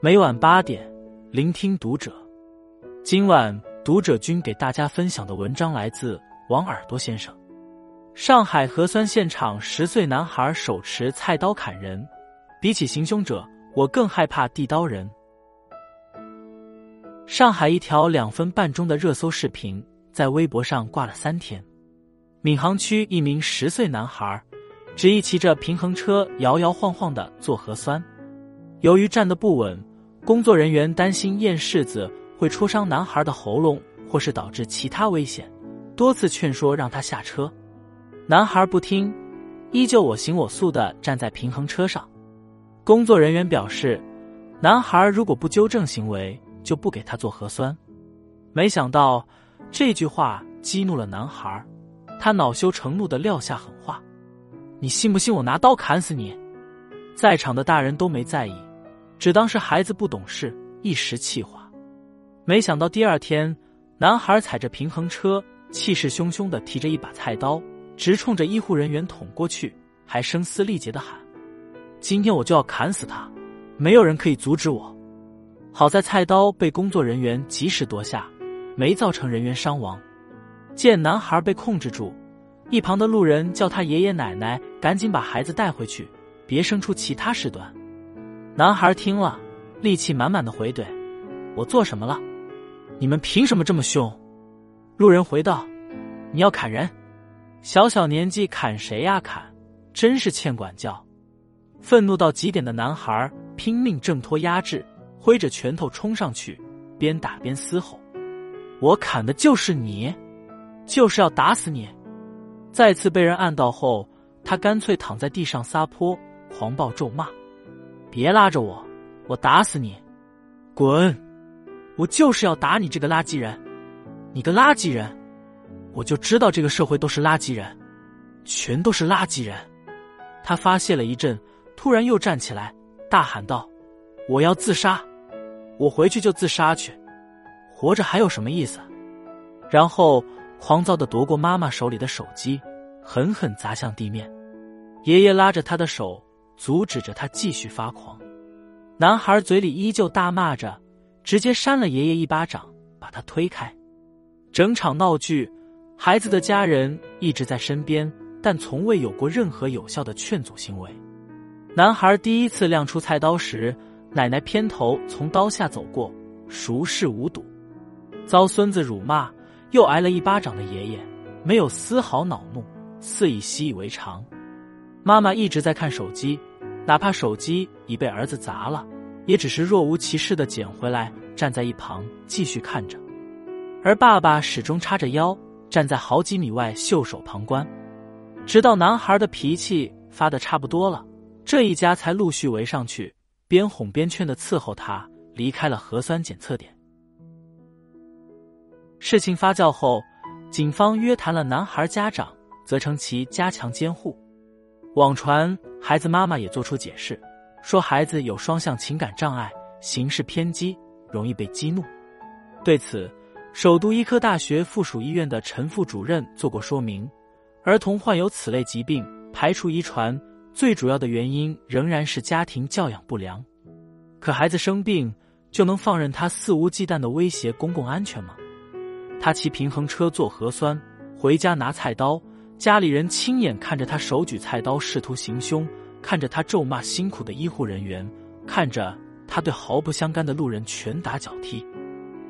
每晚八点，聆听读者。今晚读者君给大家分享的文章来自王耳朵先生。上海核酸现场，十岁男孩手持菜刀砍人。比起行凶者，我更害怕递刀人。上海一条两分半钟的热搜视频在微博上挂了三天。闵行区一名十岁男孩执意骑着平衡车摇摇晃晃的做核酸，由于站得不稳，工作人员担心验柿子会戳伤男孩的喉咙，或是导致其他危险，多次劝说让他下车。男孩不听，依旧我行我素的站在平衡车上。工作人员表示，男孩如果不纠正行为，就不给他做核酸。没想到这句话激怒了男孩，他恼羞成怒的撂下狠话：“你信不信我拿刀砍死你？”在场的大人都没在意，只当是孩子不懂事，一时气话。没想到第二天，男孩踩着平衡车，气势汹汹的提着一把菜刀，直冲着医护人员捅过去，还声嘶力竭的喊。今天我就要砍死他，没有人可以阻止我。好在菜刀被工作人员及时夺下，没造成人员伤亡。见男孩被控制住，一旁的路人叫他爷爷奶奶赶紧把孩子带回去，别生出其他事端。男孩听了，力气满满的回怼：“我做什么了？你们凭什么这么凶？”路人回道：“你要砍人，小小年纪砍谁呀？砍，真是欠管教。”愤怒到极点的男孩拼命挣脱压制，挥着拳头冲上去，边打边嘶吼：“我砍的就是你，就是要打死你！”再次被人按到后，他干脆躺在地上撒泼，狂暴咒骂：“别拉着我，我打死你！滚！我就是要打你这个垃圾人！你个垃圾人！我就知道这个社会都是垃圾人，全都是垃圾人！”他发泄了一阵。突然又站起来，大喊道：“我要自杀！我回去就自杀去，活着还有什么意思？”然后狂躁的夺过妈妈手里的手机，狠狠砸向地面。爷爷拉着他的手，阻止着他继续发狂。男孩嘴里依旧大骂着，直接扇了爷爷一巴掌，把他推开。整场闹剧，孩子的家人一直在身边，但从未有过任何有效的劝阻行为。男孩第一次亮出菜刀时，奶奶偏头从刀下走过，熟视无睹。遭孙子辱骂，又挨了一巴掌的爷爷，没有丝毫恼怒，肆意习以为常。妈妈一直在看手机，哪怕手机已被儿子砸了，也只是若无其事的捡回来，站在一旁继续看着。而爸爸始终叉着腰，站在好几米外袖手旁观，直到男孩的脾气发的差不多了。这一家才陆续围上去，边哄边劝的伺候他离开了核酸检测点。事情发酵后，警方约谈了男孩家长，责成其加强监护。网传孩子妈妈也做出解释，说孩子有双向情感障碍，行事偏激，容易被激怒。对此，首都医科大学附属医院的陈副主任做过说明：儿童患有此类疾病，排除遗传。最主要的原因仍然是家庭教养不良，可孩子生病就能放任他肆无忌惮的威胁公共安全吗？他骑平衡车做核酸，回家拿菜刀，家里人亲眼看着他手举菜刀试图行凶，看着他咒骂辛苦的医护人员，看着他对毫不相干的路人拳打脚踢，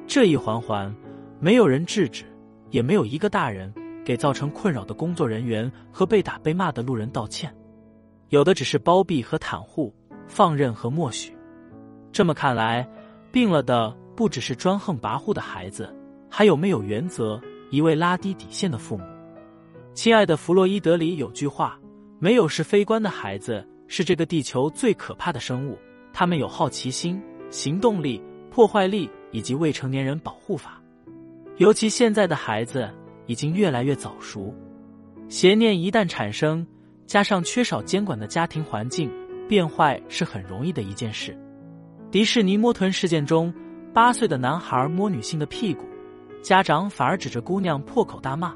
这一环环，没有人制止，也没有一个大人给造成困扰的工作人员和被打被骂的路人道歉。有的只是包庇和袒护，放任和默许。这么看来，病了的不只是专横跋扈的孩子，还有没有原则、一味拉低底线的父母。亲爱的弗洛伊德里有句话：“没有是非观的孩子是这个地球最可怕的生物。他们有好奇心、行动力、破坏力以及未成年人保护法。尤其现在的孩子已经越来越早熟，邪念一旦产生。”加上缺少监管的家庭环境，变坏是很容易的一件事。迪士尼摸臀事件中，八岁的男孩摸女性的屁股，家长反而指着姑娘破口大骂：“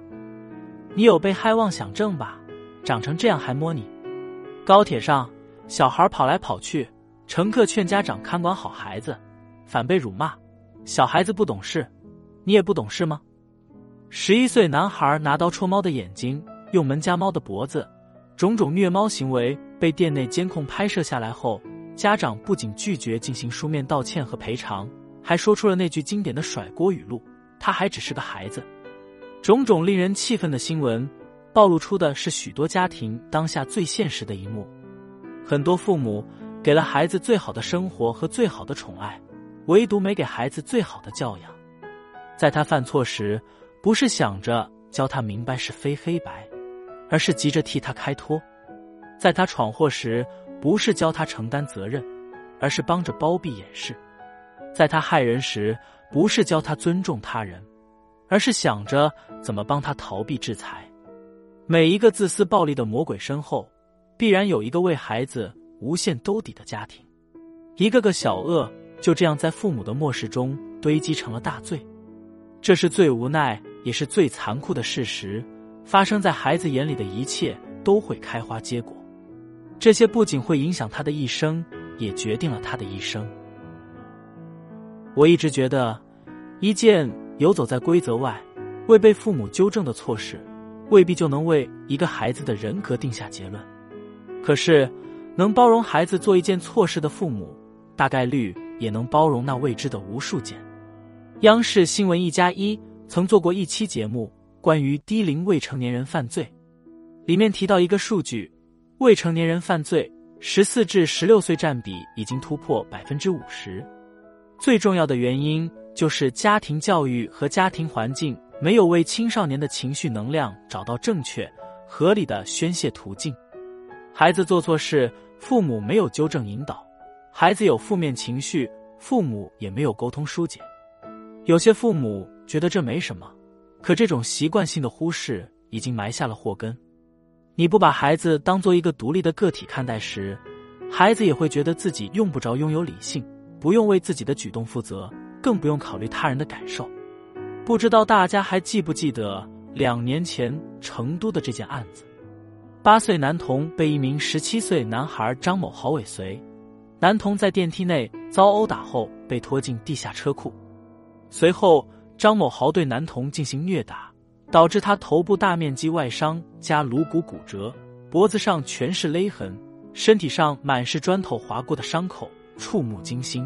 你有被害妄想症吧？长成这样还摸你！”高铁上，小孩跑来跑去，乘客劝家长看管好孩子，反被辱骂。小孩子不懂事，你也不懂事吗？十一岁男孩拿刀戳猫的眼睛，用门夹猫的脖子，种种虐猫行为被店内监控拍摄下来后，家长不仅拒绝进行书面道歉和赔偿，还说出了那句经典的甩锅语录：“他还只是个孩子。”种种令人气愤的新闻，暴露出的是许多家庭当下最现实的一幕：很多父母给了孩子最好的生活和最好的宠爱。唯独没给孩子最好的教养，在他犯错时，不是想着教他明白是非黑白，而是急着替他开脱；在他闯祸时，不是教他承担责任，而是帮着包庇掩饰；在他害人时，不是教他尊重他人，而是想着怎么帮他逃避制裁。每一个自私暴力的魔鬼身后，必然有一个为孩子无限兜底的家庭，一个个小恶。就这样，在父母的漠视中堆积成了大罪，这是最无奈也是最残酷的事实。发生在孩子眼里的一切都会开花结果，这些不仅会影响他的一生，也决定了他的一生。我一直觉得，一件游走在规则外、未被父母纠正的错事，未必就能为一个孩子的人格定下结论。可是，能包容孩子做一件错事的父母，大概率。也能包容那未知的无数件。央视新闻一加一曾做过一期节目，关于低龄未成年人犯罪，里面提到一个数据：未成年人犯罪十四至十六岁占比已经突破百分之五十。最重要的原因就是家庭教育和家庭环境没有为青少年的情绪能量找到正确合理的宣泄途径。孩子做错事，父母没有纠正引导。孩子有负面情绪，父母也没有沟通疏解。有些父母觉得这没什么，可这种习惯性的忽视已经埋下了祸根。你不把孩子当做一个独立的个体看待时，孩子也会觉得自己用不着拥有理性，不用为自己的举动负责，更不用考虑他人的感受。不知道大家还记不记得两年前成都的这件案子？八岁男童被一名十七岁男孩张某豪尾随。男童在电梯内遭殴打后被拖进地下车库，随后张某豪对男童进行虐打，导致他头部大面积外伤加颅骨骨折，脖子上全是勒痕，身体上满是砖头划过的伤口，触目惊心。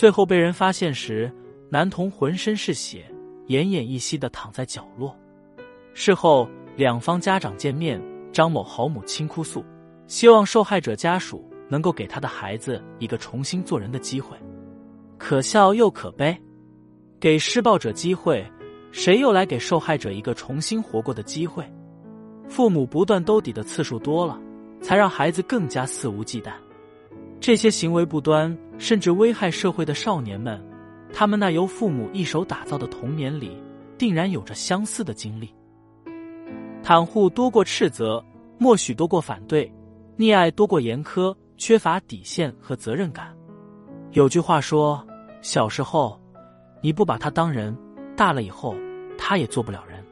最后被人发现时，男童浑身是血，奄奄一息的躺在角落。事后两方家长见面，张某好母亲哭诉，希望受害者家属。能够给他的孩子一个重新做人的机会，可笑又可悲。给施暴者机会，谁又来给受害者一个重新活过的机会？父母不断兜底的次数多了，才让孩子更加肆无忌惮。这些行为不端甚至危害社会的少年们，他们那由父母一手打造的童年里，定然有着相似的经历。袒护多过斥责，默许多过反对，溺爱多过严苛。缺乏底线和责任感。有句话说：“小时候你不把他当人，大了以后他也做不了人。”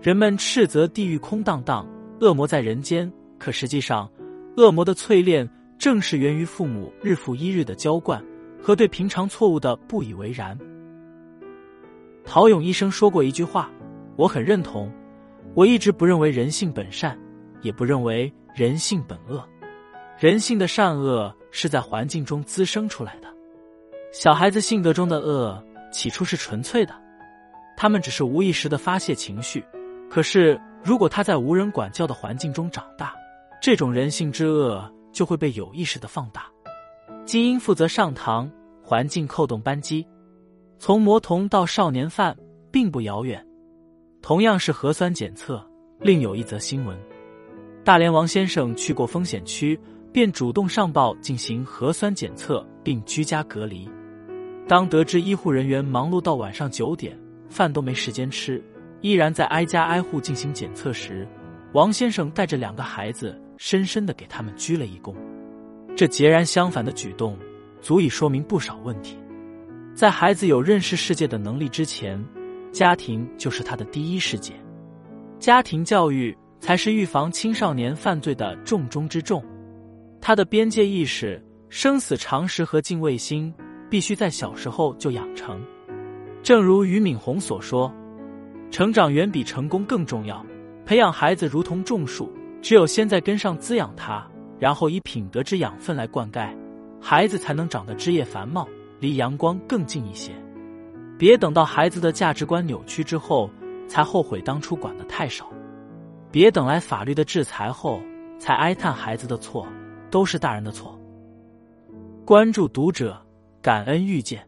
人们斥责地狱空荡荡，恶魔在人间。可实际上，恶魔的淬炼正是源于父母日复一日的娇惯和对平常错误的不以为然。陶勇医生说过一句话，我很认同。我一直不认为人性本善，也不认为人性本恶。人性的善恶是在环境中滋生出来的。小孩子性格中的恶起初是纯粹的，他们只是无意识的发泄情绪。可是，如果他在无人管教的环境中长大，这种人性之恶就会被有意识的放大。基因负责上膛，环境扣动扳机。从魔童到少年犯并不遥远。同样是核酸检测，另有一则新闻：大连王先生去过风险区。便主动上报进行核酸检测并居家隔离。当得知医护人员忙碌到晚上九点，饭都没时间吃，依然在挨家挨户进行检测时，王先生带着两个孩子，深深的给他们鞠了一躬。这截然相反的举动，足以说明不少问题。在孩子有认识世界的能力之前，家庭就是他的第一世界，家庭教育才是预防青少年犯罪的重中之重。他的边界意识生死常识和敬畏心必须在小时候就养成。正如俞敏洪所说：“成长远比成功更重要。培养孩子如同种树，只有先在根上滋养它，然后以品德之养分来灌溉，孩子才能长得枝叶繁茂，离阳光更近一些。别等到孩子的价值观扭曲之后，才后悔当初管的太少。别等来法律的制裁后，才哀叹孩子的错都是大人的错。”关注读者，感恩遇见。